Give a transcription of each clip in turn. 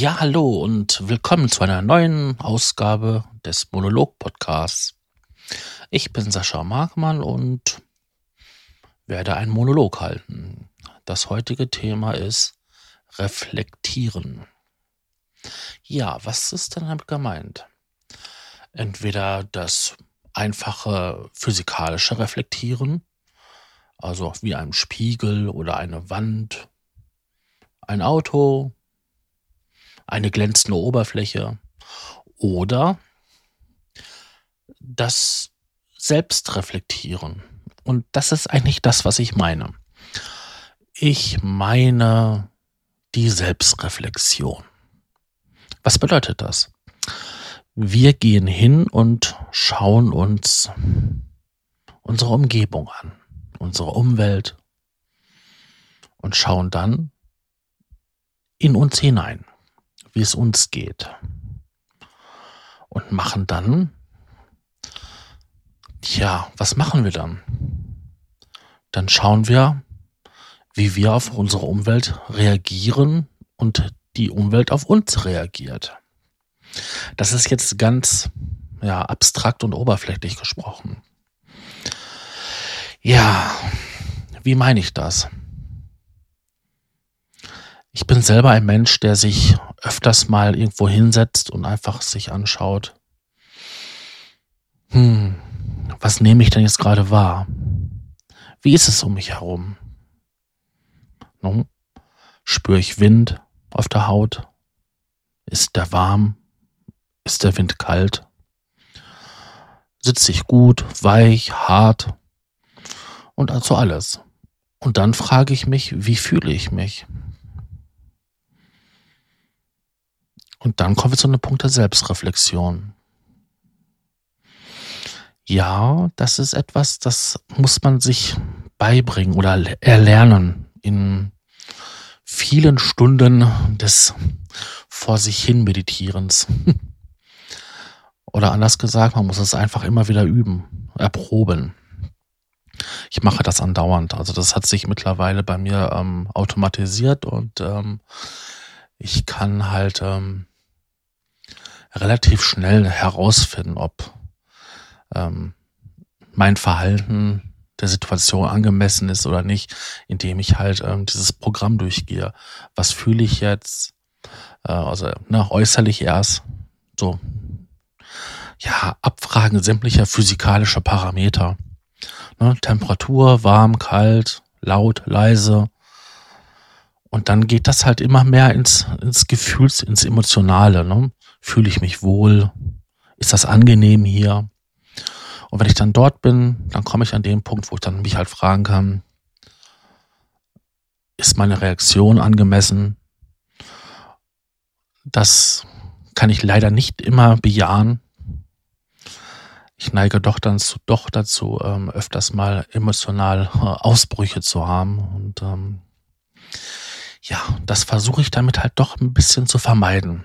Ja, hallo und willkommen zu einer neuen Ausgabe des Monolog-Podcasts. Ich bin Sascha Markmann und werde einen Monolog halten. Das heutige Thema ist Reflektieren. Ja, was ist denn damit gemeint? Entweder das einfache physikalische Reflektieren, also wie ein Spiegel oder eine Wand, ein Auto, eine glänzende Oberfläche oder das Selbstreflektieren. Und das ist eigentlich das, was ich meine. Ich meine die Selbstreflexion. Was bedeutet das? Wir gehen hin und schauen uns unsere Umgebung an, unsere Umwelt und schauen dann in uns hinein wie es uns geht. Und machen dann, tja, was machen wir dann? Dann schauen wir, wie wir auf unsere Umwelt reagieren und die Umwelt auf uns reagiert. Das ist jetzt ganz ja, abstrakt und oberflächlich gesprochen. Ja, wie meine ich das? Ich bin selber ein Mensch, der sich öfters mal irgendwo hinsetzt und einfach sich anschaut. Hm, was nehme ich denn jetzt gerade wahr? Wie ist es um mich herum? Nun, spüre ich Wind auf der Haut? Ist der warm? Ist der Wind kalt? Sitze ich gut, weich, hart? Und also alles. Und dann frage ich mich, wie fühle ich mich? Und dann kommen wir zu einem Punkt der Selbstreflexion. Ja, das ist etwas, das muss man sich beibringen oder erlernen in vielen Stunden des vor sich hin Meditierens. Oder anders gesagt, man muss es einfach immer wieder üben, erproben. Ich mache das andauernd. Also das hat sich mittlerweile bei mir ähm, automatisiert und ähm, ich kann halt ähm, relativ schnell herausfinden, ob ähm, mein Verhalten der Situation angemessen ist oder nicht, indem ich halt ähm, dieses Programm durchgehe. Was fühle ich jetzt? Äh, also ne, äußerlich erst so ja Abfragen sämtlicher physikalischer Parameter. Ne, Temperatur, warm, kalt, laut, leise. Und dann geht das halt immer mehr ins, ins Gefühls, ins Emotionale. Ne? Fühle ich mich wohl? Ist das angenehm hier? Und wenn ich dann dort bin, dann komme ich an den Punkt, wo ich dann mich halt fragen kann, ist meine Reaktion angemessen? Das kann ich leider nicht immer bejahen. Ich neige doch dann zu, doch dazu, ähm, öfters mal emotional äh, Ausbrüche zu haben. Und ähm, ja, das versuche ich damit halt doch ein bisschen zu vermeiden.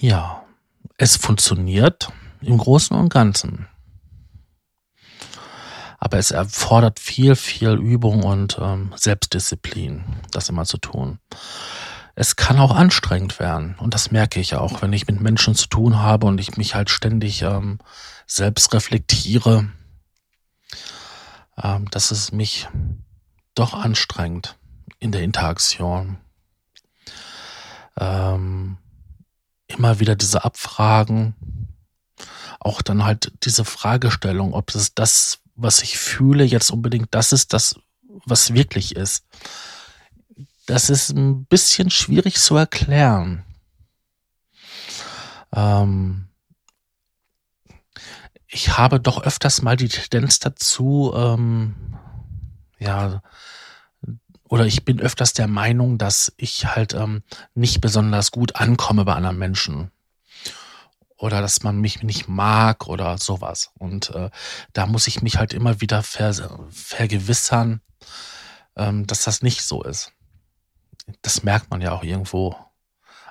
Ja, es funktioniert im Großen und Ganzen. Aber es erfordert viel, viel Übung und ähm, Selbstdisziplin, das immer zu tun. Es kann auch anstrengend werden und das merke ich auch, wenn ich mit Menschen zu tun habe und ich mich halt ständig ähm, selbst reflektiere, ähm, dass es mich doch anstrengt in der Interaktion. Ähm, immer wieder diese Abfragen, auch dann halt diese Fragestellung, ob es das, was ich fühle, jetzt unbedingt das ist, das, was wirklich ist. Das ist ein bisschen schwierig zu erklären. Ähm, ich habe doch öfters mal die Tendenz dazu, ähm, ja, oder ich bin öfters der Meinung, dass ich halt ähm, nicht besonders gut ankomme bei anderen Menschen. Oder dass man mich nicht mag oder sowas. Und äh, da muss ich mich halt immer wieder ver vergewissern, ähm, dass das nicht so ist. Das merkt man ja auch irgendwo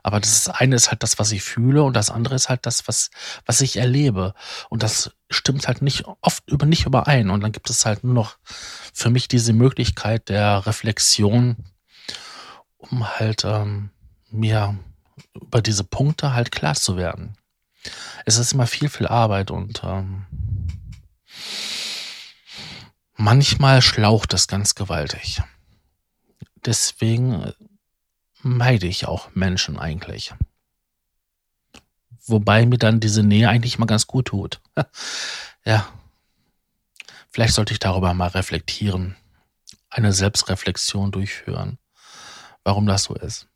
aber das eine ist halt das, was ich fühle und das andere ist halt das, was, was ich erlebe. Und das stimmt halt nicht oft über nicht überein. Und dann gibt es halt nur noch für mich diese Möglichkeit der Reflexion um halt ähm, mir über diese Punkte halt klar zu werden. Es ist immer viel, viel Arbeit und ähm, manchmal schlaucht es ganz gewaltig. Deswegen meide ich auch Menschen eigentlich. Wobei mir dann diese Nähe eigentlich mal ganz gut tut. ja. Vielleicht sollte ich darüber mal reflektieren. Eine Selbstreflexion durchführen. Warum das so ist.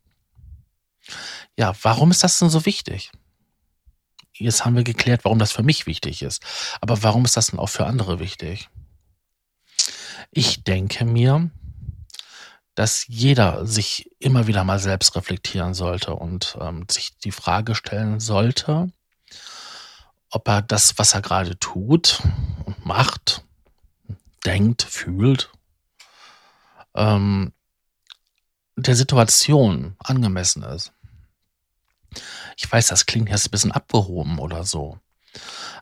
Ja, warum ist das denn so wichtig? Jetzt haben wir geklärt, warum das für mich wichtig ist. Aber warum ist das denn auch für andere wichtig? Ich denke mir, dass jeder sich immer wieder mal selbst reflektieren sollte und ähm, sich die Frage stellen sollte, ob er das, was er gerade tut und macht, denkt, fühlt, ähm, der Situation angemessen ist. Ich weiß, das klingt jetzt ein bisschen abgehoben oder so.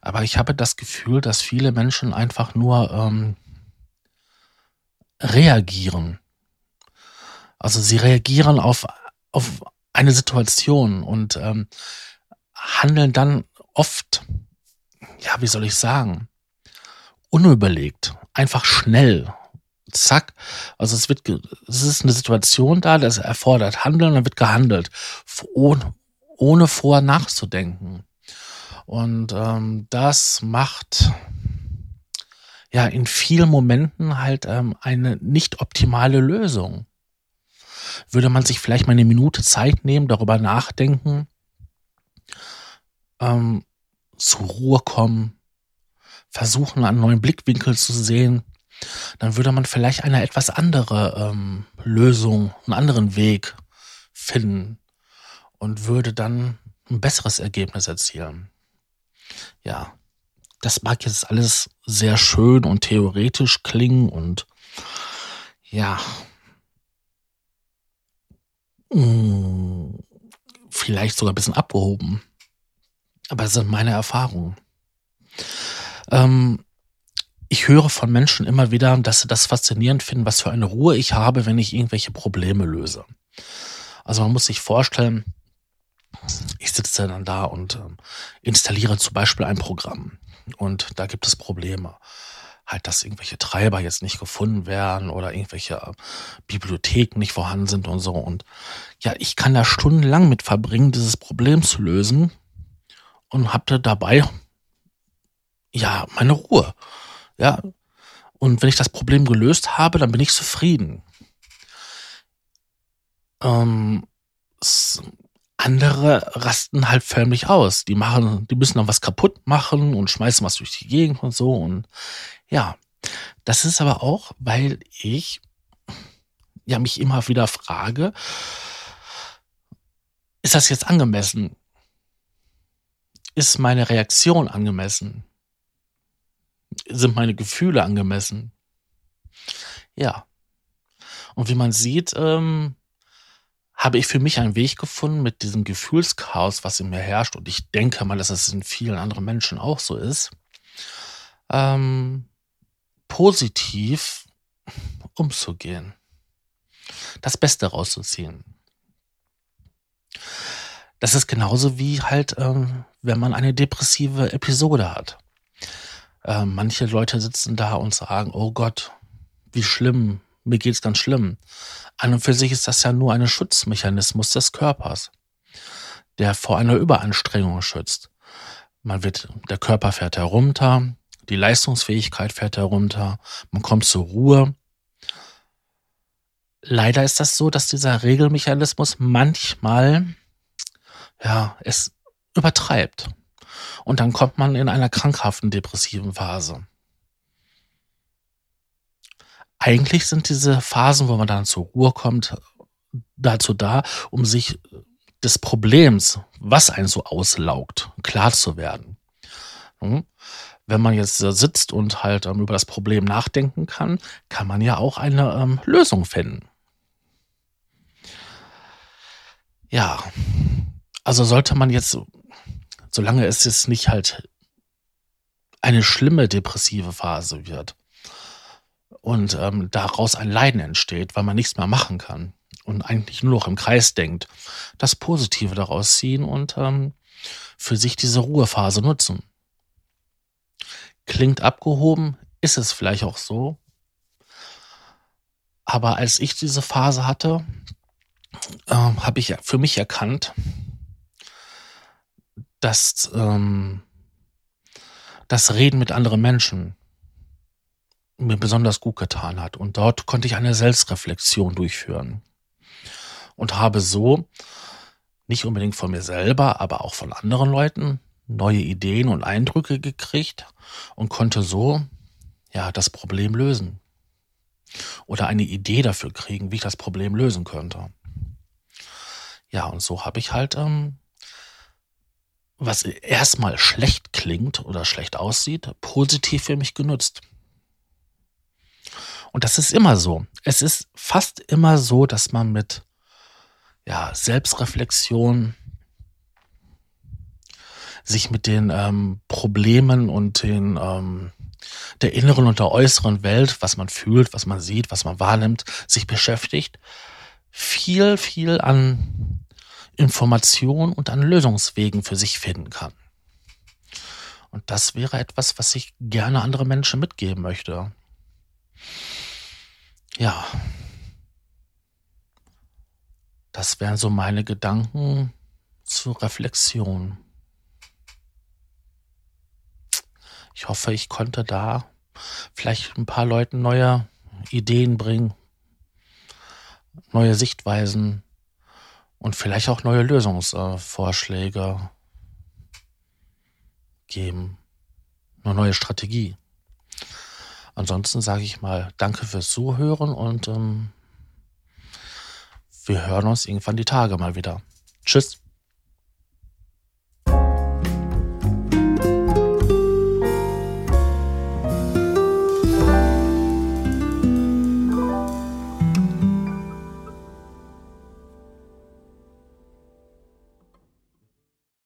Aber ich habe das Gefühl, dass viele Menschen einfach nur ähm, reagieren also sie reagieren auf, auf eine Situation und ähm, handeln dann oft, ja, wie soll ich sagen, unüberlegt, einfach schnell. Zack. Also es wird, es ist eine Situation da, das erfordert Handeln, dann wird gehandelt, ohne, ohne vorher nachzudenken. Und ähm, das macht ja in vielen Momenten halt ähm, eine nicht optimale Lösung würde man sich vielleicht mal eine Minute Zeit nehmen, darüber nachdenken, ähm, zur Ruhe kommen, versuchen, einen neuen Blickwinkel zu sehen, dann würde man vielleicht eine etwas andere ähm, Lösung, einen anderen Weg finden und würde dann ein besseres Ergebnis erzielen. Ja, das mag jetzt alles sehr schön und theoretisch klingen und ja, hm, vielleicht sogar ein bisschen abgehoben. Aber das sind meine Erfahrungen. Ähm, ich höre von Menschen immer wieder, dass sie das faszinierend finden, was für eine Ruhe ich habe, wenn ich irgendwelche Probleme löse. Also man muss sich vorstellen, ich sitze dann da und äh, installiere zum Beispiel ein Programm und da gibt es Probleme halt, dass irgendwelche Treiber jetzt nicht gefunden werden oder irgendwelche äh, Bibliotheken nicht vorhanden sind und so. Und ja, ich kann da stundenlang mit verbringen, dieses Problem zu lösen und habe dabei ja meine Ruhe. Ja. Und wenn ich das Problem gelöst habe, dann bin ich zufrieden. Ähm, andere rasten halt förmlich aus. Die machen, die müssen dann was kaputt machen und schmeißen was durch die Gegend und so. Und ja, das ist aber auch, weil ich ja mich immer wieder frage, ist das jetzt angemessen? Ist meine Reaktion angemessen? Sind meine Gefühle angemessen? Ja. Und wie man sieht, ähm, habe ich für mich einen Weg gefunden mit diesem Gefühlschaos, was in mir herrscht. Und ich denke mal, dass es in vielen anderen Menschen auch so ist. Ähm, positiv umzugehen. Das Beste rauszuziehen. Das ist genauso wie halt, ähm, wenn man eine depressive Episode hat. Äh, manche Leute sitzen da und sagen, oh Gott, wie schlimm, mir geht's ganz schlimm. An und für sich ist das ja nur ein Schutzmechanismus des Körpers, der vor einer Überanstrengung schützt. Man wird, der Körper fährt herunter, die Leistungsfähigkeit fährt herunter, man kommt zur Ruhe. Leider ist das so, dass dieser Regelmechanismus manchmal, ja, es übertreibt. Und dann kommt man in einer krankhaften depressiven Phase. Eigentlich sind diese Phasen, wo man dann zur Ruhe kommt, dazu da, um sich des Problems, was einen so auslaugt, klar zu werden. Hm? wenn man jetzt sitzt und halt ähm, über das Problem nachdenken kann, kann man ja auch eine ähm, Lösung finden. Ja, also sollte man jetzt, solange es jetzt nicht halt eine schlimme depressive Phase wird und ähm, daraus ein Leiden entsteht, weil man nichts mehr machen kann und eigentlich nur noch im Kreis denkt, das Positive daraus ziehen und ähm, für sich diese Ruhephase nutzen. Klingt abgehoben, ist es vielleicht auch so. Aber als ich diese Phase hatte, äh, habe ich für mich erkannt, dass ähm, das Reden mit anderen Menschen mir besonders gut getan hat. Und dort konnte ich eine Selbstreflexion durchführen. Und habe so, nicht unbedingt von mir selber, aber auch von anderen Leuten, neue Ideen und Eindrücke gekriegt und konnte so, ja, das Problem lösen. Oder eine Idee dafür kriegen, wie ich das Problem lösen könnte. Ja, und so habe ich halt, ähm, was erstmal schlecht klingt oder schlecht aussieht, positiv für mich genutzt. Und das ist immer so. Es ist fast immer so, dass man mit ja, Selbstreflexion sich mit den ähm, Problemen und den ähm, der inneren und der äußeren Welt, was man fühlt, was man sieht, was man wahrnimmt, sich beschäftigt, viel, viel an Informationen und an Lösungswegen für sich finden kann. Und das wäre etwas, was ich gerne andere Menschen mitgeben möchte. Ja. Das wären so meine Gedanken zur Reflexion. Ich hoffe, ich konnte da vielleicht ein paar Leuten neue Ideen bringen, neue Sichtweisen und vielleicht auch neue Lösungsvorschläge geben, eine neue Strategie. Ansonsten sage ich mal Danke fürs Zuhören und ähm, wir hören uns irgendwann die Tage mal wieder. Tschüss.